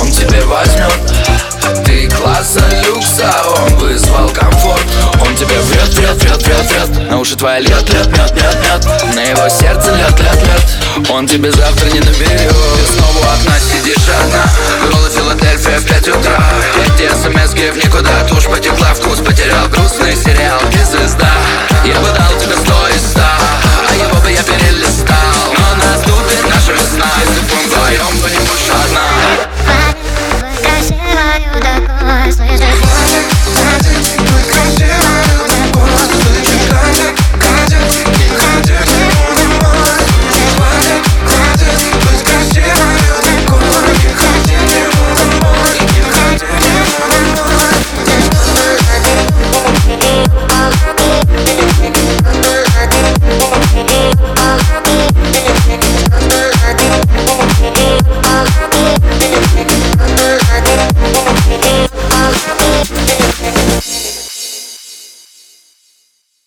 он тебе возьмет. Ты класса люкса, он вызвал комфорт. Он тебе врет, врет, врет, врет, врет. На уши твоя льет, льет, мед, мед, мед На его сердце льет, льет, льет Он тебе завтра не наберет.